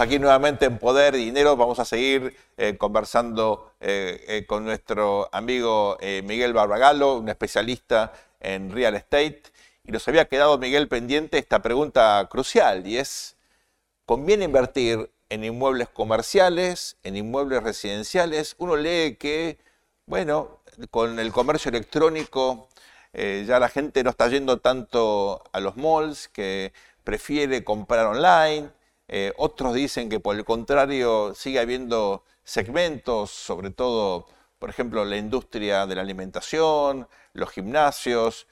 Aquí nuevamente en Poder y Dinero. Vamos a seguir eh, conversando eh, eh, con nuestro amigo Miguel Barbagallo, un especialista en real estate. Y nos había quedado, Miguel, pendiente esta pregunta crucial y es, ¿conviene invertir en inmuebles comerciales, en inmuebles residenciales? Uno lee que, bueno, con el comercio electrónico ya la gente no está yendo tanto a los malls, que prefiere comprar online eh, otros dicen que por el contrario sigue habiendo segmentos, sobre todo, por ejemplo, la industria de la alimentación, los gimnasios,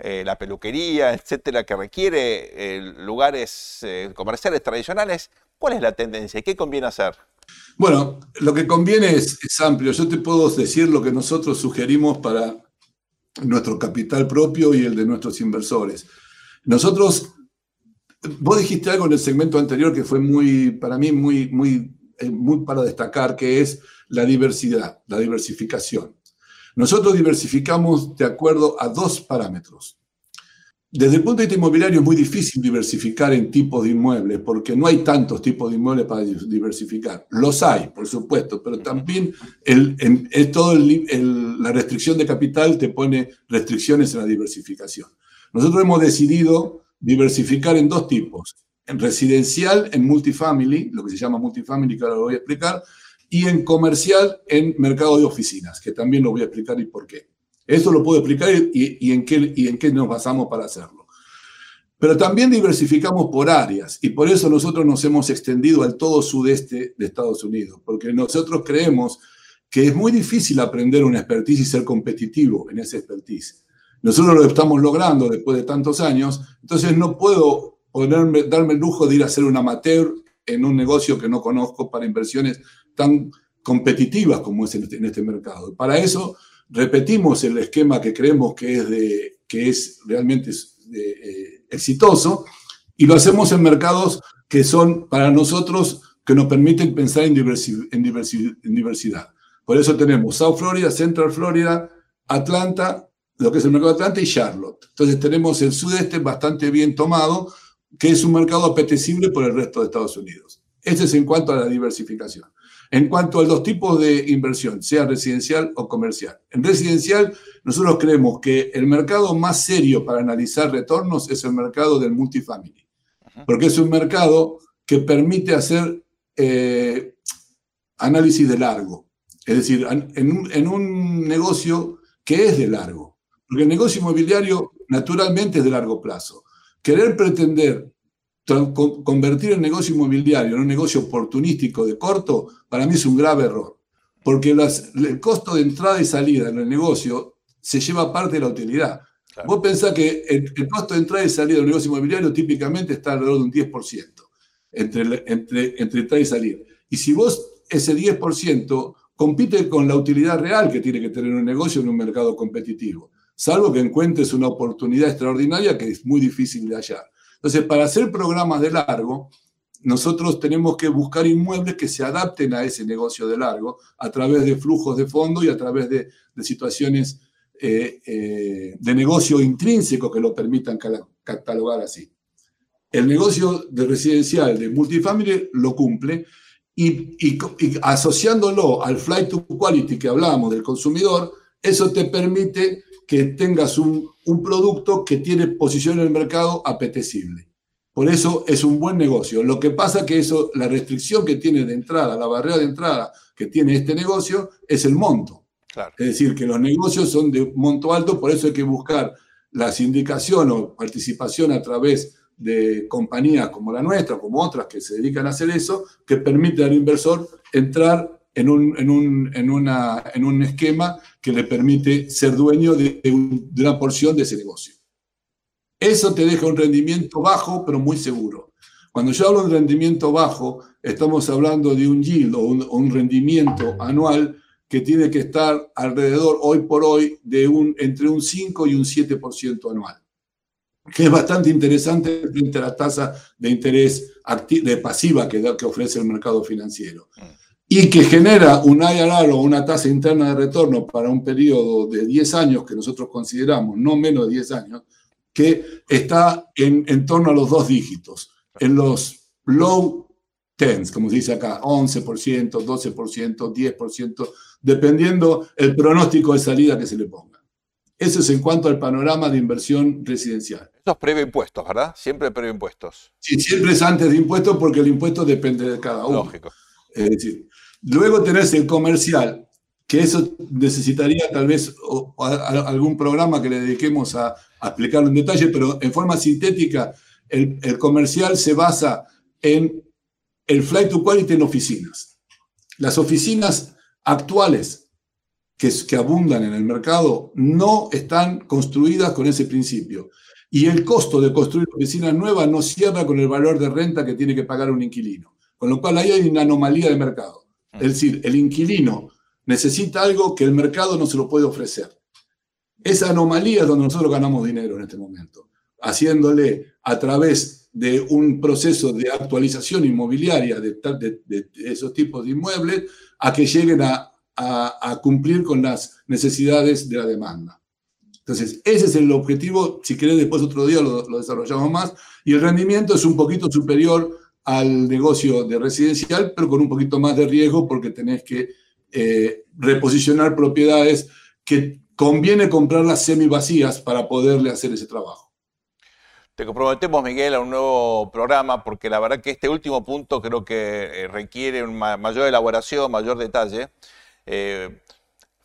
eh, la peluquería, etcétera, que requiere eh, lugares comerciales tradicionales. ¿Cuál es la tendencia qué conviene hacer? Bueno, lo que conviene es, es amplio. Yo te puedo decir lo que nosotros sugerimos para nuestro capital propio y el de nuestros inversores. Nosotros Vos dijiste algo en el segmento anterior que fue muy, para mí, muy, muy, eh, muy para destacar, que es la diversidad, la diversificación. Nosotros diversificamos de acuerdo a dos parámetros. Desde el punto de vista inmobiliario es muy difícil diversificar en tipos de inmuebles porque no hay tantos tipos de inmuebles para diversificar. Los hay, por supuesto, pero también el, todo la restricción de capital te pone restricciones en la diversificación. Nosotros hemos decidido diversificar en dos tipos, en residencial, en multifamily, lo que se llama multifamily, que ahora lo voy a explicar, y en comercial, en mercado de oficinas, que también lo voy a explicar y por qué. Esto lo puedo explicar y, en, qué, y en qué nos basamos para hacerlo. Pero también diversificamos por áreas y por eso nosotros nos hemos extendido al todo sudeste de Estados Unidos, porque nosotros creemos que es muy difícil aprender una expertise y ser competitivo en esa expertise. Nosotros lo estamos logrando después de tantos años, entonces no puedo ponerme, darme el lujo de ir a ser un amateur en un negocio que no conozco para inversiones tan competitivas como es en este, mercado. Para eso repetimos el esquema que creemos que es, de, que es realmente eh, exitoso y lo hacemos en mercados que son para nosotros que nos permiten pensar en, en, en diversidad. Por eso tenemos South Florida, Central Florida, Atlanta lo que es el mercado Atlanta y Charlotte. Entonces tenemos el sudeste bastante bien tomado, que es un mercado apetecible por el resto de Estados Unidos. Ese es en cuanto a la diversificación. En cuanto a los tipos de inversión, sea residencial o comercial. En residencial, nosotros creemos que el mercado más serio para analizar retornos es el mercado del multifamily, porque es un mercado que permite hacer eh, análisis de largo. Es decir, en un negocio que es de largo. Porque el negocio inmobiliario naturalmente es de largo plazo. Querer pretender convertir el negocio inmobiliario en un negocio oportunístico de corto, para mí es un grave error. Porque el costo de entrada y salida en el negocio se lleva parte de la utilidad. Vos pensás que el, costo de entrada y salida del negocio inmobiliario típicamente está alrededor de un 10% entre, entre, entre entrada y salida. Y si vos ese 10% compite con la utilidad real que tiene que tener un negocio en un mercado competitivo salvo que encuentres una oportunidad extraordinaria que es muy difícil de hallar. Entonces, para hacer programas de largo, nosotros tenemos que buscar inmuebles que se adapten a ese negocio de largo a través de flujos de fondo y a través de, situaciones eh, eh, de negocio intrínseco que lo permitan catalogar así. El negocio de residencial de multifamily lo cumple y, y asociándolo al flight to quality que hablábamos del consumidor, eso te permite que tengas un, producto que tiene posición en el mercado apetecible. Por eso es un buen negocio. Lo que pasa que eso, la restricción que tiene de entrada, la barrera de entrada que tiene este negocio es el monto. Es decir, que los negocios son de monto alto, por eso hay que buscar la sindicación o participación a través de compañías como la nuestra, como otras que se dedican a hacer eso, que permite al inversor entrar en un, en un, en una, en un esquema que le permite ser dueño de, de, una porción de ese negocio. Eso te deja un rendimiento bajo, pero muy seguro. Cuando yo hablo de rendimiento bajo, estamos hablando de un yield o un, rendimiento anual que tiene que estar alrededor, hoy por hoy, de un, entre un 5 y un 7% anual, que es bastante interesante frente a la tasa de interés de pasiva que, que ofrece el mercado financiero. Y que genera un IRR o una tasa interna de retorno para un periodo de 10 años, que nosotros consideramos no menos de 10 años, que está en, en torno a los dos dígitos en los low tens, como se dice acá, 11%, 12%, 10%, dependiendo el pronóstico de salida que se le ponga. Eso es en cuanto al panorama de inversión residencial. Eso es previo impuestos, ¿verdad? Siempre previo impuestos. Sí, siempre es antes de impuestos porque el impuesto depende de cada uno. Lógico. Es decir, luego tenés el comercial, que eso necesitaría tal vez algún programa que le dediquemos a, explicarlo en detalle, pero en forma sintética el, comercial se basa en el flight to quality en oficinas. Las oficinas actuales que, que abundan en el mercado no están construidas con ese principio. Y el costo de construir oficinas nuevas no cierra con el valor de renta que tiene que pagar un inquilino. Con lo cual ahí hay una anomalía de mercado. Es decir, el inquilino necesita algo que el mercado no se lo puede ofrecer. Esa anomalía es donde nosotros ganamos dinero en este momento haciéndole a través de un proceso de actualización inmobiliaria de, esos tipos de inmuebles a que lleguen a, cumplir con las necesidades de la demanda. Entonces, ese es el objetivo. Si querés, después otro día lo, desarrollamos más. Y el rendimiento es un poquito superior al negocio de residencial, pero con un poquito más de riesgo porque tenés que eh, reposicionar propiedades que conviene comprarlas semi vacías para poderle hacer ese trabajo. Te comprometemos, Miguel, a un nuevo programa, porque la verdad que este último punto creo que eh, requiere una mayor elaboración, mayor detalle. Eh,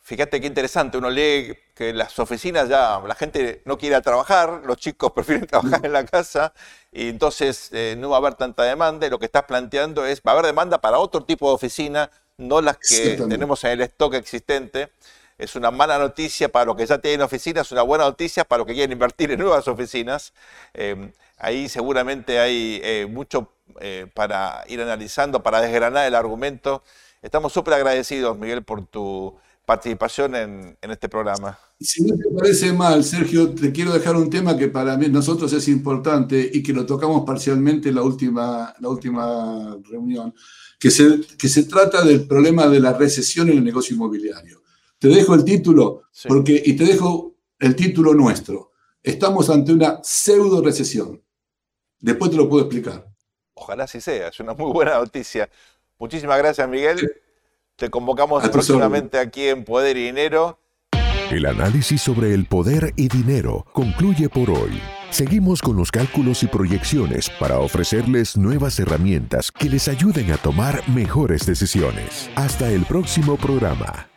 fíjate qué interesante, uno lee que las oficinas ya, la gente no quiere trabajar, los chicos prefieren trabajar en la casa, y entonces eh, no va a haber tanta demanda, y lo que estás planteando es, va a haber demanda para otro tipo de oficina, no las que tenemos en el stock existente es una mala noticia para los que ya tienen oficinas, una buena noticia para los que quieren invertir en nuevas oficinas. Eh, ahí seguramente hay eh, mucho eh, para ir analizando, para desgranar el argumento. Estamos súper agradecidos, Miguel, por tu participación en, este programa. Si no te parece mal, Sergio, te quiero dejar un tema que para mí, nosotros es importante y que lo tocamos parcialmente en la última, la última reunión, que se, que se trata del problema de la recesión en el negocio inmobiliario. Te dejo el título porque, y te dejo el título nuestro. Estamos ante una pseudo recesión. Después te lo puedo explicar. Ojalá así sea, es una muy buena noticia. Muchísimas gracias, Miguel. Te convocamos próximamente aquí en Poder y Dinero. El análisis sobre el poder y dinero concluye por hoy. Seguimos con los cálculos y proyecciones para ofrecerles nuevas herramientas que les ayuden a tomar mejores decisiones. Hasta el próximo programa.